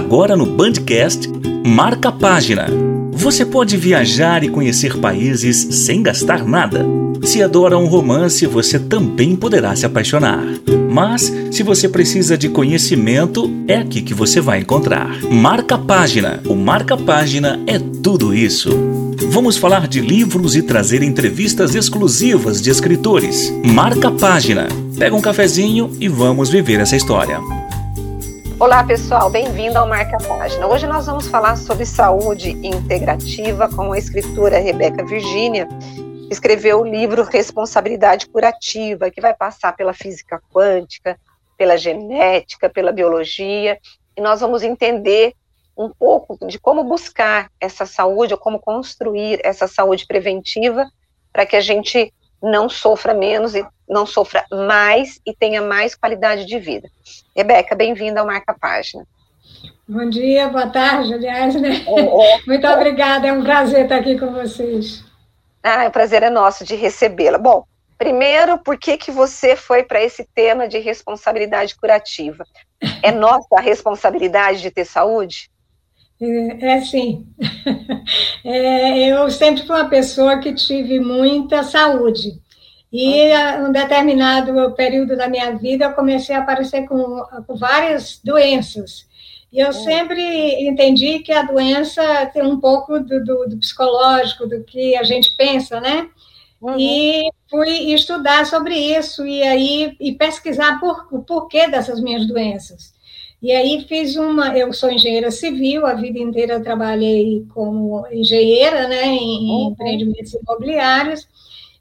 Agora no Bandcast, marca página. Você pode viajar e conhecer países sem gastar nada. Se adora um romance, você também poderá se apaixonar. Mas, se você precisa de conhecimento, é aqui que você vai encontrar. Marca página. O Marca Página é tudo isso. Vamos falar de livros e trazer entrevistas exclusivas de escritores. Marca página. Pega um cafezinho e vamos viver essa história. Olá pessoal, bem-vindo ao Marca Página. Hoje nós vamos falar sobre saúde integrativa com a escritora Rebeca Virgínia. Escreveu o livro Responsabilidade Curativa, que vai passar pela física quântica, pela genética, pela biologia, e nós vamos entender um pouco de como buscar essa saúde ou como construir essa saúde preventiva para que a gente não sofra menos e não sofra mais e tenha mais qualidade de vida. Rebeca, bem-vinda ao Marca Página. Bom dia, boa tarde, aliás, né? É, é, Muito é. obrigada, é um prazer estar aqui com vocês. Ah, o prazer é nosso de recebê-la. Bom, primeiro, por que, que você foi para esse tema de responsabilidade curativa? É nossa responsabilidade de ter saúde? É, é sim. É, eu sempre fui uma pessoa que tive muita saúde. E em um determinado período da minha vida, eu comecei a aparecer com, com várias doenças. E eu é. sempre entendi que a doença tem um pouco do, do, do psicológico, do que a gente pensa, né? Uhum. E fui estudar sobre isso e aí e pesquisar por, o porquê dessas minhas doenças. E aí fiz uma, eu sou engenheira civil, a vida inteira trabalhei como engenheira, né, em, uhum. empreendimentos imobiliários.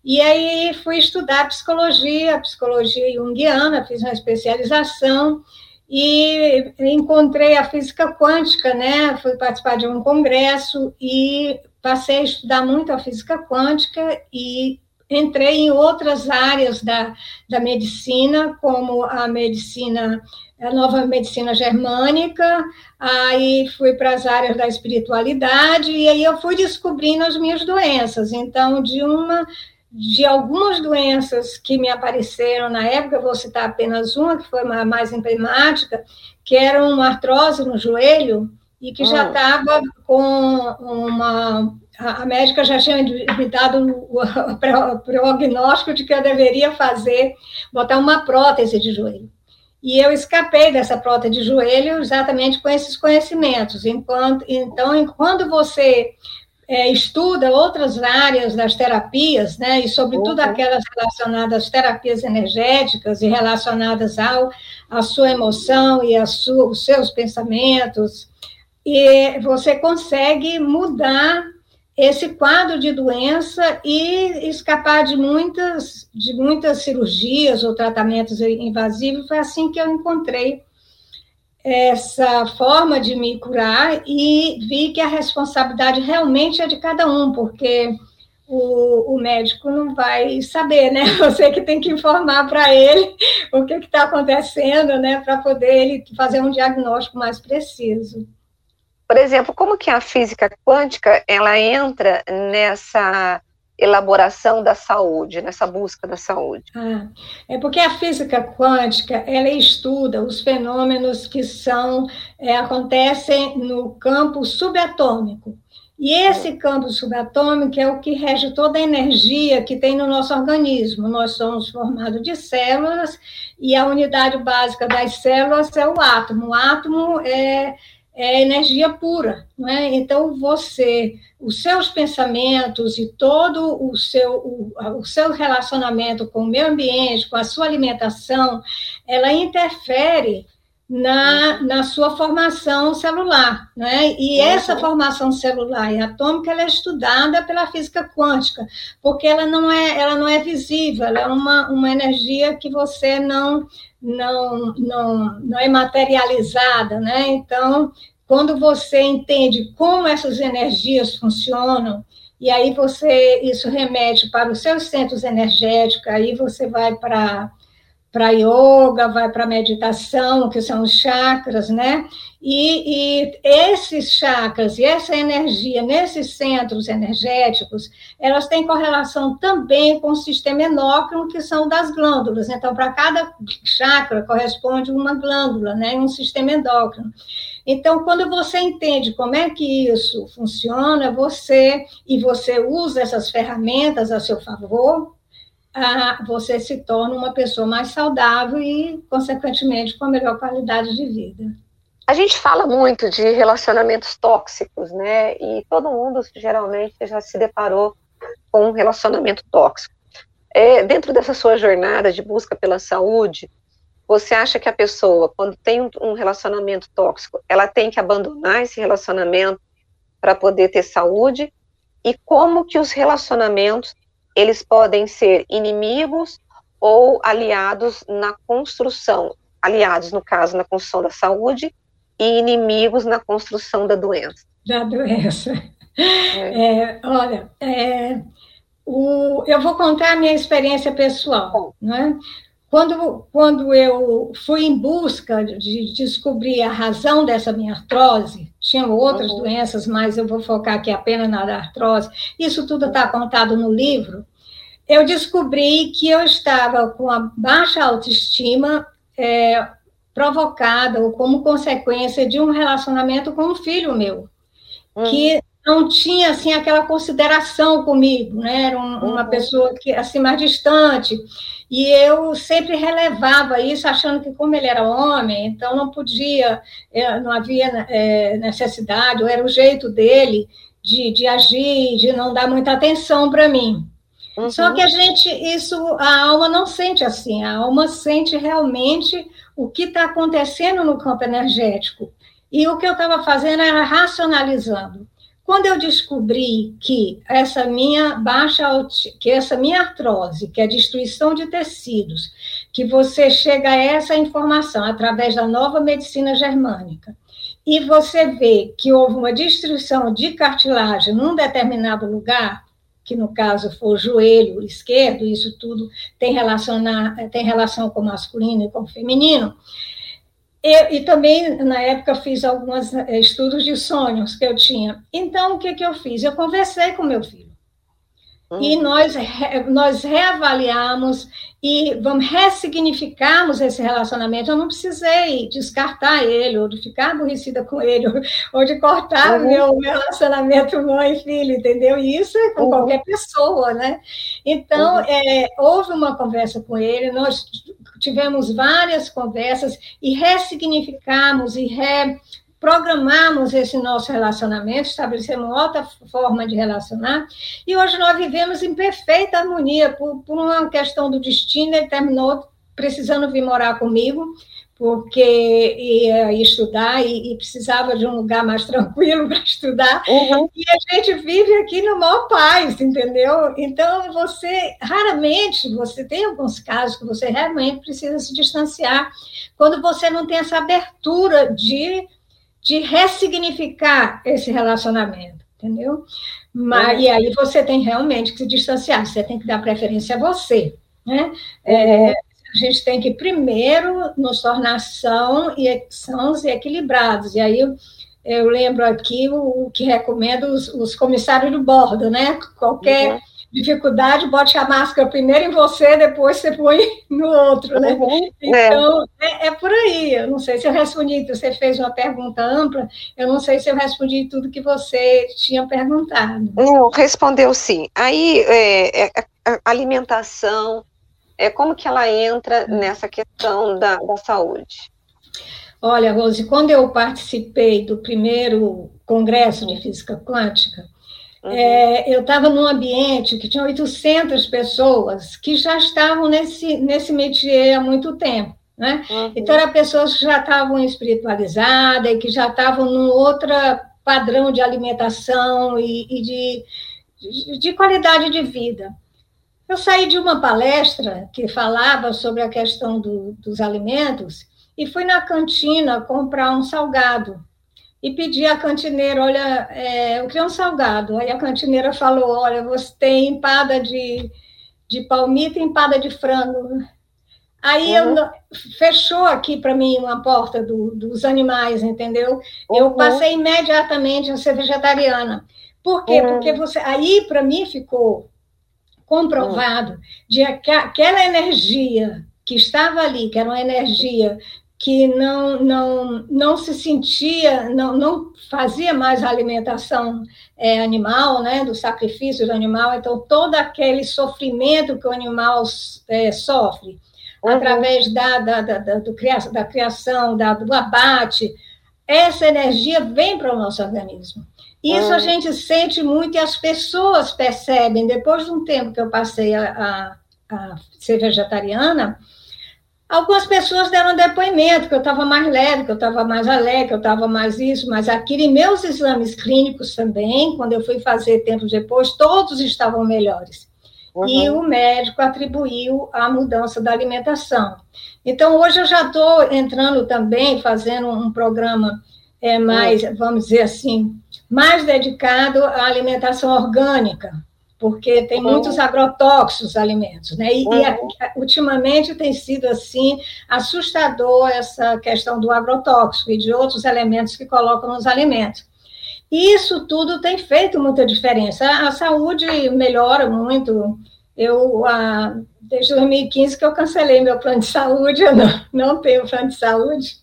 E aí fui estudar psicologia, psicologia junguiana, fiz uma especialização e encontrei a física quântica, né? Fui participar de um congresso e passei a estudar muito a física quântica e entrei em outras áreas da, da medicina, como a medicina, a nova medicina germânica, aí fui para as áreas da espiritualidade, e aí eu fui descobrindo as minhas doenças. Então, de uma de algumas doenças que me apareceram na época, vou citar apenas uma, que foi a mais emblemática, que era uma artrose no joelho, e que já estava ah. com uma. A médica já tinha me dado o prognóstico de que eu deveria fazer, botar uma prótese de joelho. E eu escapei dessa prótese de joelho exatamente com esses conhecimentos. Enquanto, então, quando você é, estuda outras áreas das terapias, né, e sobretudo uhum. aquelas relacionadas às terapias energéticas e relacionadas ao à sua emoção e aos seus pensamentos, e você consegue mudar esse quadro de doença e escapar de muitas, de muitas cirurgias ou tratamentos invasivos. Foi assim que eu encontrei essa forma de me curar e vi que a responsabilidade realmente é de cada um, porque o, o médico não vai saber, né? Você que tem que informar para ele o que está acontecendo, né? Para poder ele fazer um diagnóstico mais preciso. Por exemplo, como que a física quântica ela entra nessa elaboração da saúde, nessa busca da saúde? Ah, é porque a física quântica ela estuda os fenômenos que são é, acontecem no campo subatômico. E esse campo subatômico é o que rege toda a energia que tem no nosso organismo. Nós somos formados de células e a unidade básica das células é o átomo. O átomo é é energia pura, não é? Então você, os seus pensamentos e todo o seu o, o, seu relacionamento com o meio ambiente, com a sua alimentação, ela interfere na, na sua formação celular, né? E essa formação celular e atômica ela é estudada pela física quântica, porque ela não é ela não é visível, ela é uma, uma energia que você não não, não, não é materializada, né? Então, quando você entende como essas energias funcionam, e aí você, isso remete para os seus centros energéticos, aí você vai para para yoga, vai para meditação, que são os chakras, né? E, e, esses chakras e essa energia nesses centros energéticos, elas têm correlação também com o sistema endócrino, que são das glândulas. Então, para cada chakra corresponde uma glândula, né? Um sistema endócrino. Então, quando você entende como é que isso funciona, você e você usa essas ferramentas a seu favor, ah, você se torna uma pessoa mais saudável e, consequentemente, com melhor qualidade de vida. A gente fala muito de relacionamentos tóxicos, né? E todo mundo geralmente já se deparou com um relacionamento tóxico. É, dentro dessa sua jornada de busca pela saúde, você acha que a pessoa, quando tem um relacionamento tóxico, ela tem que abandonar esse relacionamento para poder ter saúde? E como que os relacionamentos eles podem ser inimigos ou aliados na construção, aliados, no caso, na construção da saúde, e inimigos na construção da doença. Da doença. É. É, olha, é, o, eu vou contar a minha experiência pessoal. Né? Quando, quando eu fui em busca de descobrir a razão dessa minha artrose, tinham outras uhum. doenças, mas eu vou focar aqui apenas na artrose, isso tudo está contado no livro. Eu descobri que eu estava com a baixa autoestima é, provocada ou como consequência de um relacionamento com um filho meu, uhum. que não tinha assim aquela consideração comigo, né? Era um, uma uhum. pessoa que assim mais distante. E eu sempre relevava isso, achando que como ele era homem, então não podia, é, não havia é, necessidade, ou era o jeito dele de, de agir, de não dar muita atenção para mim. Uhum. Só que a gente, isso, a alma não sente assim, a alma sente realmente o que está acontecendo no campo energético. E o que eu estava fazendo era racionalizando. Quando eu descobri que essa minha baixa, que essa minha artrose, que é destruição de tecidos, que você chega a essa informação através da nova medicina germânica, e você vê que houve uma destruição de cartilagem num determinado lugar, que no caso foi o joelho esquerdo, isso tudo tem, tem relação com o masculino e com o feminino, eu, e também, na época, fiz alguns eh, estudos de sonhos que eu tinha. Então, o que, que eu fiz? Eu conversei com meu filho. Uhum. E nós, nós reavaliamos e vamos ressignificarmos esse relacionamento. Eu não precisei descartar ele, ou de ficar aborrecida com ele, ou, de cortar uhum. meu, relacionamento mãe e filho, entendeu? E isso é com uhum. qualquer pessoa, né? Então, uhum. é, houve uma conversa com ele, nós tivemos várias conversas e ressignificamos e reprogramamos esse nosso relacionamento, estabelecemos outra forma de relacionar, e hoje nós vivemos em perfeita harmonia, por, por uma questão do destino, ele terminou precisando vir morar comigo, porque ia estudar e, e, precisava de um lugar mais tranquilo para estudar. Uhum. E a gente vive aqui no maior paz, entendeu? Então, você, raramente, você tem alguns casos que você realmente precisa se distanciar, quando você não tem essa abertura de, de ressignificar esse relacionamento, entendeu? Mas, uhum. E aí você tem realmente que se distanciar, você tem que dar preferência a você, né? É, a gente tem que primeiro nos tornar são e, sãos e equilibrados. E aí eu, lembro aqui o, o que recomendo os, os, comissários de bordo, né? Qualquer uhum. Dificuldade, bote a máscara primeiro em você, depois você põe no outro, né? Uhum. Então, é. É, é. por aí. Eu não sei se eu respondi, você fez uma pergunta ampla, eu não sei se eu respondi tudo que você tinha perguntado. Não, respondeu sim. Aí, é, é alimentação, é, como que ela entra nessa questão da, da saúde? Olha, Rose, quando eu participei do primeiro congresso de física quântica, uhum. é, eu estava num ambiente que tinha 800 pessoas que já estavam nesse, nesse métier há muito tempo. Né? Uhum. Então, eram pessoas que já estavam espiritualizadas e que já estavam num outro padrão de alimentação e, e de, de, de qualidade de vida. Eu saí de uma palestra que falava sobre a questão do, dos alimentos e fui na cantina comprar um salgado. E pedi à cantineira, olha, é, eu queria um salgado. Aí a cantineira falou, olha, você tem empada de, de palmito e empada de frango. Aí uhum. eu, fechou aqui para mim uma porta do, dos animais, entendeu? Uhum. Eu passei imediatamente a ser vegetariana. Por quê? Uhum. Porque você, aí para mim ficou comprovado de que aquela energia que estava ali, que era uma energia que não, não, não se sentia, não, não fazia mais a alimentação é, animal, né, do sacrifício do animal, então todo aquele sofrimento que o animal é, sofre, uhum. através da, da, da, da, do, da criação, da, do abate, essa energia vem para o nosso organismo. Isso uhum. a gente sente muito e as pessoas percebem, depois de um tempo que eu passei a, a, a ser vegetariana, Algumas pessoas deram depoimento que eu estava mais leve, que eu estava mais alegre, que eu estava mais isso, mais aquilo. E meus exames clínicos também, quando eu fui fazer tempos depois, todos estavam melhores. Uhum. E o médico atribuiu a mudança da alimentação. Então, hoje eu já estou entrando também, fazendo um programa é, mais, uhum. vamos dizer assim, mais dedicado à alimentação orgânica, porque tem uhum. muitos agrotóxicos alimentos, né? E, uhum. e ultimamente tem sido assim assustador essa questão do agrotóxico e de outros elementos que colocam nos alimentos. E isso tudo tem feito muita diferença. A, a saúde melhora muito. Eu, a, desde 2015 que eu cancelei meu plano de saúde, eu não, não tenho plano de saúde.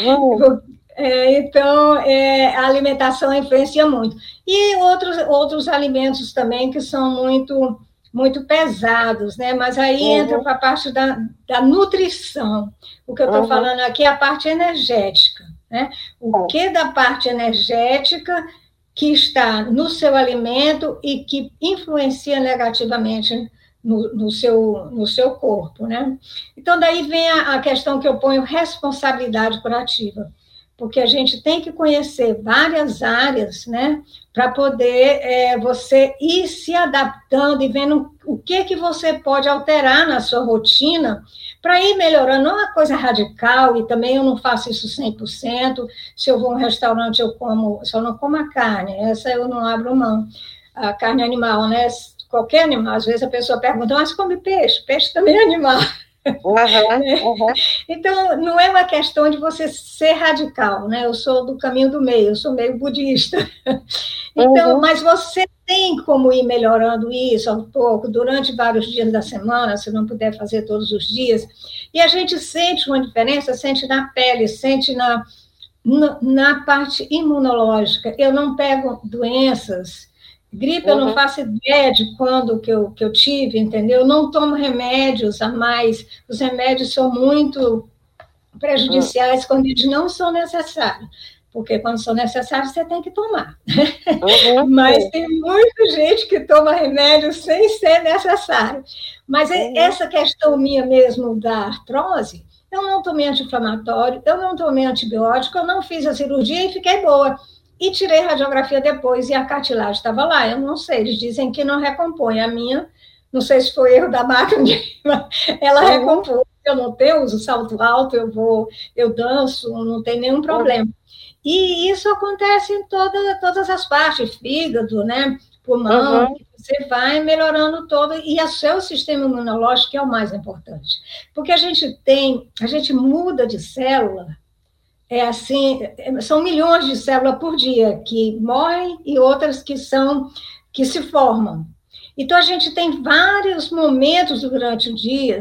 Uhum. É, então, é, a alimentação influencia muito. E outros, outros alimentos também que são muito muito pesados, né? Mas aí uhum. entra para a parte da, da nutrição. O que eu estou uhum. falando aqui é a parte energética, né? O uhum. que da parte energética que está no seu alimento e que influencia negativamente no, no, seu, no seu corpo, né? Então, daí vem a, a questão que eu ponho responsabilidade curativa porque a gente tem que conhecer várias áreas, né, para poder é, você ir se adaptando e vendo o que que você pode alterar na sua rotina para ir melhorando. Não é uma coisa radical, e também eu não faço isso 100%. Se eu vou a um restaurante, eu como, só não como a carne, essa eu não abro mão. A carne animal, né? Qualquer animal. Às vezes a pessoa pergunta, mas come peixe? Peixe também é animal. Uhum, uhum. Então, não é uma questão de você ser radical, né? Eu sou do caminho do meio, eu sou meio budista. Então, uhum. mas você tem como ir melhorando isso um pouco durante vários dias da semana, se não puder fazer todos os dias. E a gente sente uma diferença, sente na pele, sente na, na, na parte imunológica. Eu não pego doenças Gripe, uhum. eu não uhum. faço ideia de quando que eu, que eu tive, entendeu? Eu não tomo remédios a mais. Os remédios são muito prejudiciais uhum. quando eles não são necessários. Porque quando são necessários, você tem que tomar. Uhum. Mas tem muita gente que toma remédio sem ser necessário. Mas uhum. essa questão minha mesmo da artrose, eu não tomei anti-inflamatório, eu não tomei antibiótico, eu não fiz a cirurgia e fiquei boa. E tirei radiografia depois e a cartilagem estava lá. Eu não sei, eles dizem que não recompõe. A minha, não sei se foi erro da máquina, ela uhum. recompõe. Eu não tenho, uso salto alto, eu vou, eu danço, não tem nenhum problema. E isso acontece em toda, todas as partes, fígado, né? Pulmão, uhum. você vai melhorando todo, e o seu sistema imunológico é o mais importante. Porque a gente tem, a gente muda de célula é assim, são milhões de células por dia que morrem e outras que são que se formam. Então a gente tem vários momentos durante o dia,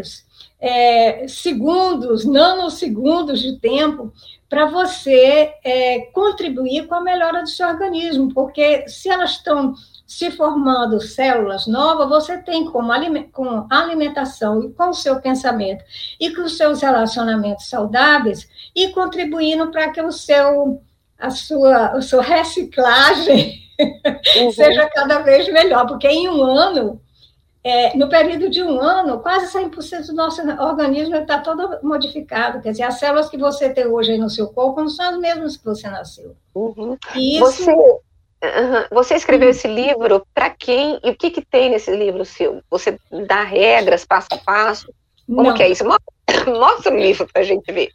é, segundos, nanosegundos de tempo para você é, contribuir com a melhora do seu organismo, porque se elas estão se formando células novas, você tem como com alimentação e com o seu pensamento e com os seus relacionamentos saudáveis e contribuindo para que o seu a sua, a sua reciclagem uhum. seja cada vez melhor, porque em um ano, é, no período de um ano, quase 100% do nosso organismo está todo modificado. Quer dizer, as células que você tem hoje no seu corpo não são as mesmas que você nasceu. Uhum. E isso, você Uhum. Você escreveu esse livro para quem e o que, que tem nesse livro seu? Você dá regras passo a passo? Como Não. que é isso? Mostra, o livro para a gente ver.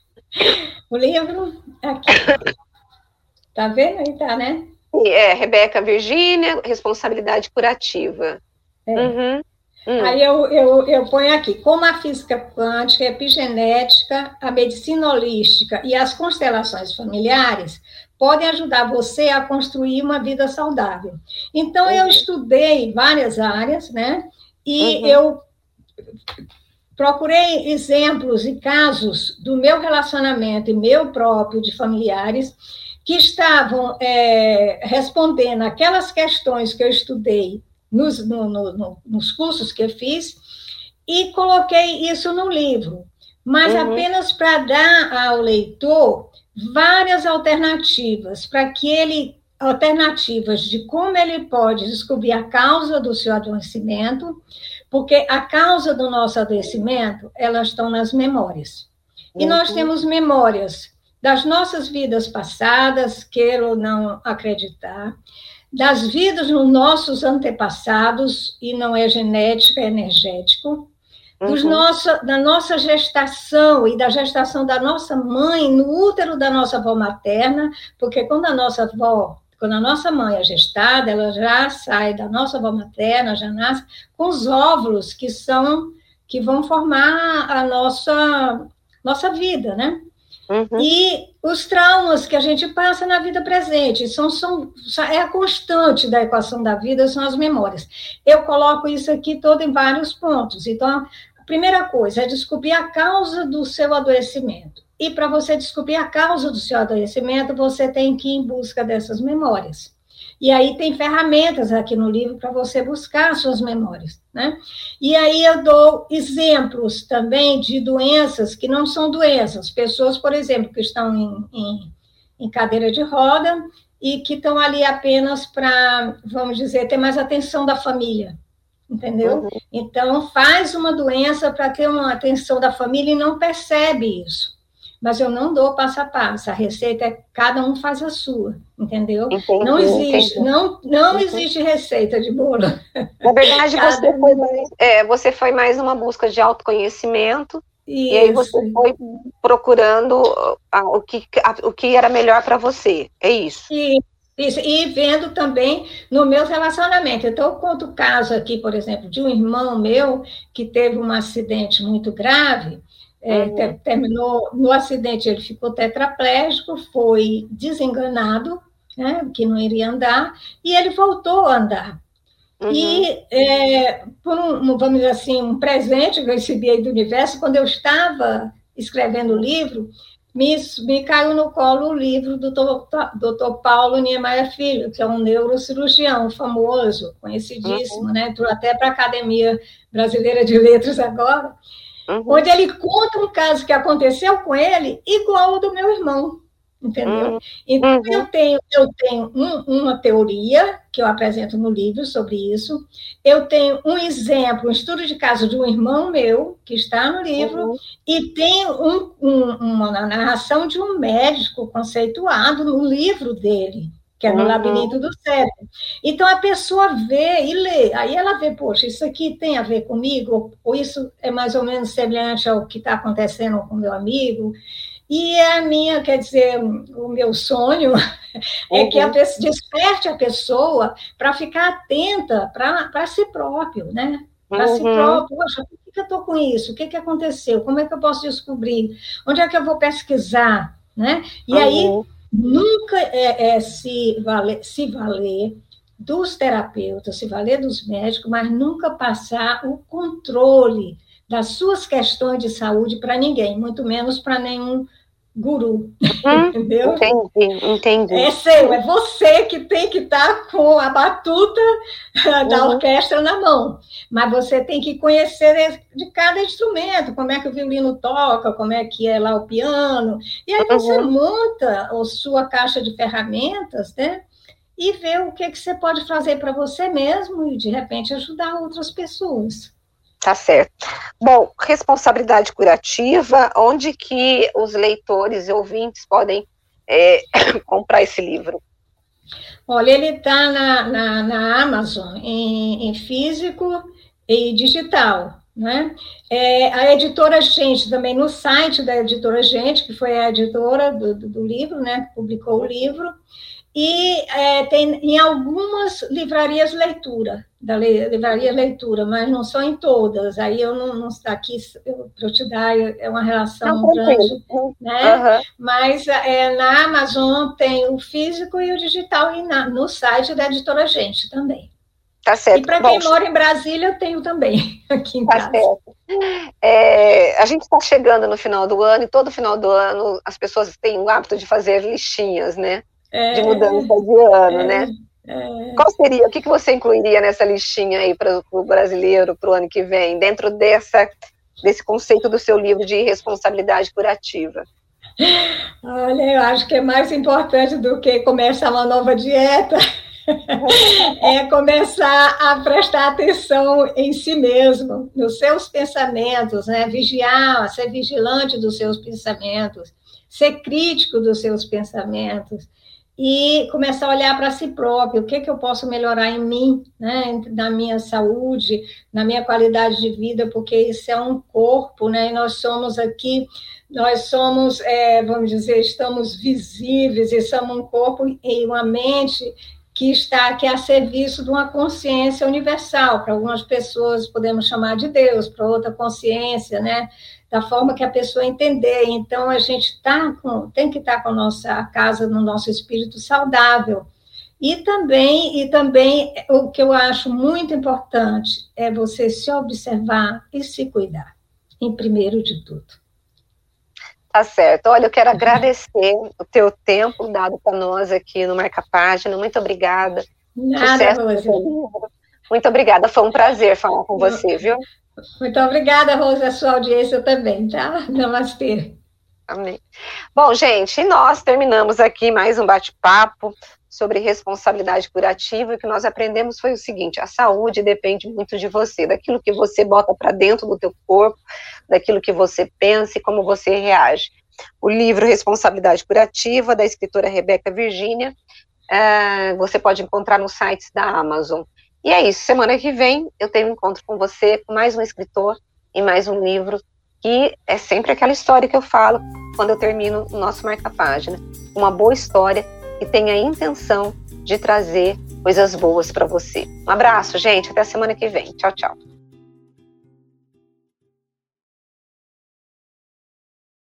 O livro aqui. Tá vendo aí, tá, né? É, Rebeca Virgínia, responsabilidade curativa. É. Uhum. Hum. Aí eu, eu, eu ponho aqui, como a física quântica, a epigenética, a medicina holística e as constelações familiares podem ajudar você a construir uma vida saudável. Então, uhum. eu estudei várias áreas, né? E uhum. eu procurei exemplos e casos do meu relacionamento e meu próprio de familiares que estavam é, respondendo aquelas questões que eu estudei nos, no, no, nos cursos que eu fiz e coloquei isso no livro, mas uhum. apenas para dar ao leitor várias alternativas para que ele alternativas de como ele pode descobrir a causa do seu adoecimento, porque a causa do nosso adoecimento, elas estão nas memórias. E nós uhum. temos memórias das nossas vidas passadas, queira ou não acreditar, das vidas dos nossos antepassados, e não é genética, é energético, dos uhum. nossa, da nossa gestação e da gestação da nossa mãe no útero da nossa avó materna, porque quando a nossa avó, quando a nossa mãe é gestada, ela já sai da nossa avó materna, já nasce com os óvulos que são que vão formar a nossa nossa vida, né? Uhum. E os traumas que a gente passa na vida presente são, são, é a constante da equação da vida, são as memórias. Eu coloco isso aqui todo em vários pontos. Então, primeira coisa é descobrir a causa do seu adoecimento. E para você descobrir a causa do seu adoecimento, você tem que ir em busca dessas memórias. E aí tem ferramentas aqui no livro para você buscar suas memórias, né? E aí eu dou exemplos também de doenças que não são doenças. Pessoas, por exemplo, que estão em, em, em cadeira de roda e que estão ali apenas para, vamos dizer, ter mais atenção da família, entendeu? Uhum. Então, faz uma doença para ter uma atenção da família e não percebe isso mas eu não dou passo a passo. A receita é cada um faz a sua, entendeu? Entendi, não existe, entendi. não, não existe receita de bolo. Na verdade, você foi, mais, é, você foi mais uma busca de autoconhecimento. Isso. E aí você foi procurando o, que, o que era melhor para você. É isso. Isso. Isso, e vendo também no meu relacionamento. Então, eu conto o caso aqui, por exemplo, de um irmão meu que teve um acidente muito grave, é, uhum. terminou no acidente, ele ficou tetraplégico, foi desenganado, né, que não iria andar, e ele voltou a andar. Uhum. E é, por um, vamos dizer assim, um presente que eu recebi aí do universo, quando eu estava escrevendo o livro, me, me caiu no colo o livro do doutor Paulo Niemeyer Filho, que é um neurocirurgião famoso, conhecidíssimo, uhum. né? até para a Academia Brasileira de Letras agora uhum. onde ele conta um caso que aconteceu com ele igual ao do meu irmão, entendeu? Uhum. Então, uhum. eu tenho, eu tenho um, uma teoria que eu apresento no livro sobre isso, eu tenho um exemplo, um estudo de caso de um irmão meu, que está no livro, uhum. e tenho um, um, uma narração de um médico conceituado no livro dele, que é no uhum. labirinto do cérebro. Então a pessoa vê e lê, aí ela vê, poxa, isso aqui tem a ver comigo, ou isso é mais ou menos semelhante ao que está acontecendo com meu amigo. E a minha, quer dizer, o meu sonho é que a uhum. pessoa, desperte a pessoa para ficar atenta para si próprio, né? Para uhum. si próprio, poxa, por que eu estou com isso? O que, que aconteceu? Como é que eu posso descobrir? Onde é que eu vou pesquisar? Né? E uhum. aí nunca é, é, se, valer, se valer dos terapeutas, se valer dos médicos, mas nunca passar o controle das suas questões de saúde para ninguém, muito menos para nenhum guru, hum, entendeu? Entendi, entendi. É seu, é você que tem que estar tá com a batuta da uhum. orquestra na mão, mas você tem que conhecer de cada instrumento, como é que o violino toca, como é que é lá o piano, e aí uhum. você monta a sua caixa de ferramentas, né? E vê o que, que você pode fazer para você mesmo e, de repente, ajudar outras pessoas. Tá certo. Bom, responsabilidade curativa, onde que os leitores e ouvintes podem é, comprar esse livro? Olha, ele está na, na, na, Amazon, em, em, físico e digital, Né? É, a editora Gente, também no site da editora Gente, que foi a editora do, do, do livro, né, que publicou o livro, e é, tem em algumas livrarias leitura, da livraria leitura, mas não são em todas. Aí eu não, não está aqui para eu te dar, é uma relação não, grande, né? Uhum. Mas é, na Amazon tem o físico e o digital, e na, no site da editora Gente também. Tá certo. E para quem mora em Brasília, eu tenho também aqui em tá casa. Certo. É, a gente está chegando no final do ano e todo final do ano as pessoas têm o hábito de fazer listinhas, né? É, de mudança de ano, é, né? É. Qual seria, o que, que você incluiria nessa listinha aí para o brasileiro para o ano que vem, dentro dessa, desse conceito do seu livro de responsabilidade curativa? Olha, eu acho que é mais importante do que começar uma nova dieta é começar a prestar atenção em si mesmo, nos seus pensamentos, né? Vigiar, ser vigilante dos seus pensamentos, ser crítico dos seus pensamentos e começar a olhar para si próprio, o que, que eu posso melhorar em mim, né, na minha saúde, na minha qualidade de vida, porque isso é um corpo, né, e nós somos aqui, nós somos, é, vamos dizer, estamos visíveis, e somos um corpo e uma mente que está aqui a serviço de uma consciência universal. Para algumas pessoas podemos chamar de Deus, para outra consciência, né? Da forma que a pessoa entender. Então a gente tá com, tem que estar tá com a nossa casa no nosso espírito saudável. E também, e também o que eu acho muito importante é você se observar e se cuidar, em primeiro de tudo. Tá certo. Olha, eu quero agradecer o teu tempo dado para nós aqui no Marca Página. Muito obrigada. Nada, Rose. Muito obrigada. Foi um prazer falar com você, viu? Muito obrigada, Rose, a sua audiência também, tá? Namastê. Amém. Bom, gente, nós terminamos aqui mais um bate-papo sobre responsabilidade curativa, o que nós aprendemos foi o seguinte: a saúde depende muito de você, daquilo que você bota para dentro do teu corpo, daquilo que você pensa e como você reage. O livro Responsabilidade Curativa, da escritora Rebeca Virginia, é, você pode encontrar nos sites da Amazon. E é isso, semana que vem eu tenho um encontro com você, com mais um escritor e mais um livro, que é sempre aquela história que eu falo quando eu termino o nosso marca-página. Uma boa história e tem a intenção de trazer coisas boas para você. Um abraço, gente. Até semana que vem. Tchau, tchau.